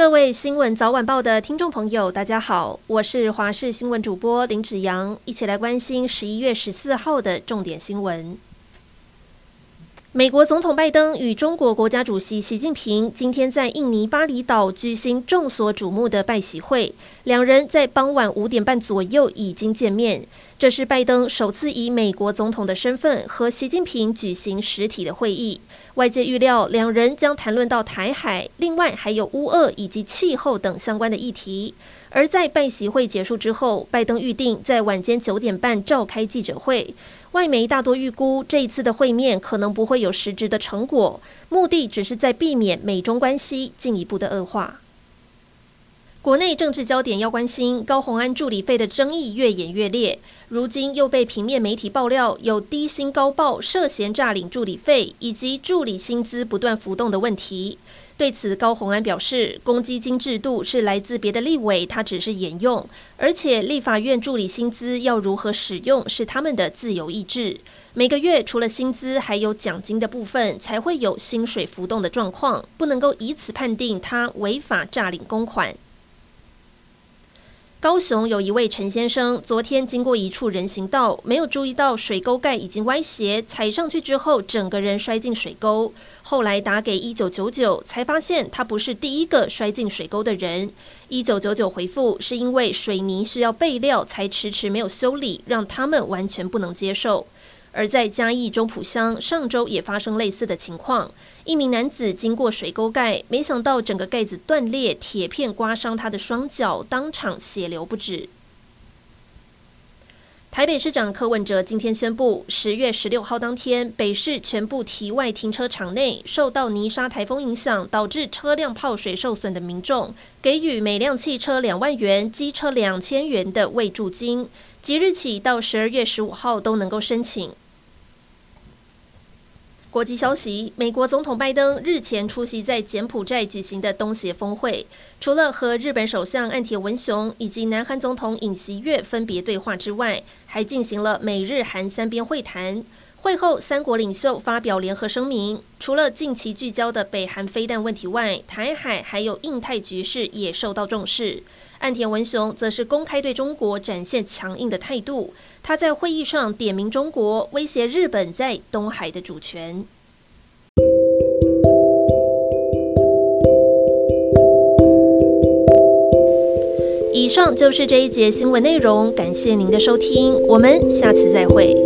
各位新闻早晚报的听众朋友，大家好，我是华视新闻主播林子阳，一起来关心十一月十四号的重点新闻。美国总统拜登与中国国家主席习近平今天在印尼巴厘岛举行众所瞩目的拜习会，两人在傍晚五点半左右已经见面。这是拜登首次以美国总统的身份和习近平举行实体的会议。外界预料两人将谈论到台海，另外还有乌俄以及气候等相关的议题。而在拜习会结束之后，拜登预定在晚间九点半召开记者会。外媒大多预估这一次的会面可能不会有实质的成果，目的只是在避免美中关系进一步的恶化。国内政治焦点要关心高虹安助理费的争议越演越烈，如今又被平面媒体爆料有低薪高报、涉嫌诈领助理费以及助理薪资不断浮动的问题。对此，高虹安表示，公积金制度是来自别的立委，他只是沿用，而且立法院助理薪资要如何使用是他们的自由意志。每个月除了薪资，还有奖金的部分，才会有薪水浮动的状况，不能够以此判定他违法诈领公款。高雄有一位陈先生，昨天经过一处人行道，没有注意到水沟盖已经歪斜，踩上去之后，整个人摔进水沟。后来打给一九九九，才发现他不是第一个摔进水沟的人。一九九九回复，是因为水泥需要备料，才迟迟没有修理，让他们完全不能接受。而在嘉义中埔乡，上周也发生类似的情况。一名男子经过水沟盖，没想到整个盖子断裂，铁片刮伤他的双脚，当场血流不止。台北市长柯文哲今天宣布，十月十六号当天，北市全部堤外停车场内受到泥沙台风影响，导致车辆泡水受损的民众，给予每辆汽车两万元、机车两千元的慰助金，即日起到十二月十五号都能够申请。国际消息：美国总统拜登日前出席在柬埔寨举行的东协峰会，除了和日本首相岸田文雄以及南韩总统尹锡悦分别对话之外，还进行了美日韩三边会谈。会后，三国领袖发表联合声明，除了近期聚焦的北韩飞弹问题外，台海还有印太局势也受到重视。岸田文雄则是公开对中国展现强硬的态度，他在会议上点名中国，威胁日本在东海的主权。以上就是这一节新闻内容，感谢您的收听，我们下次再会。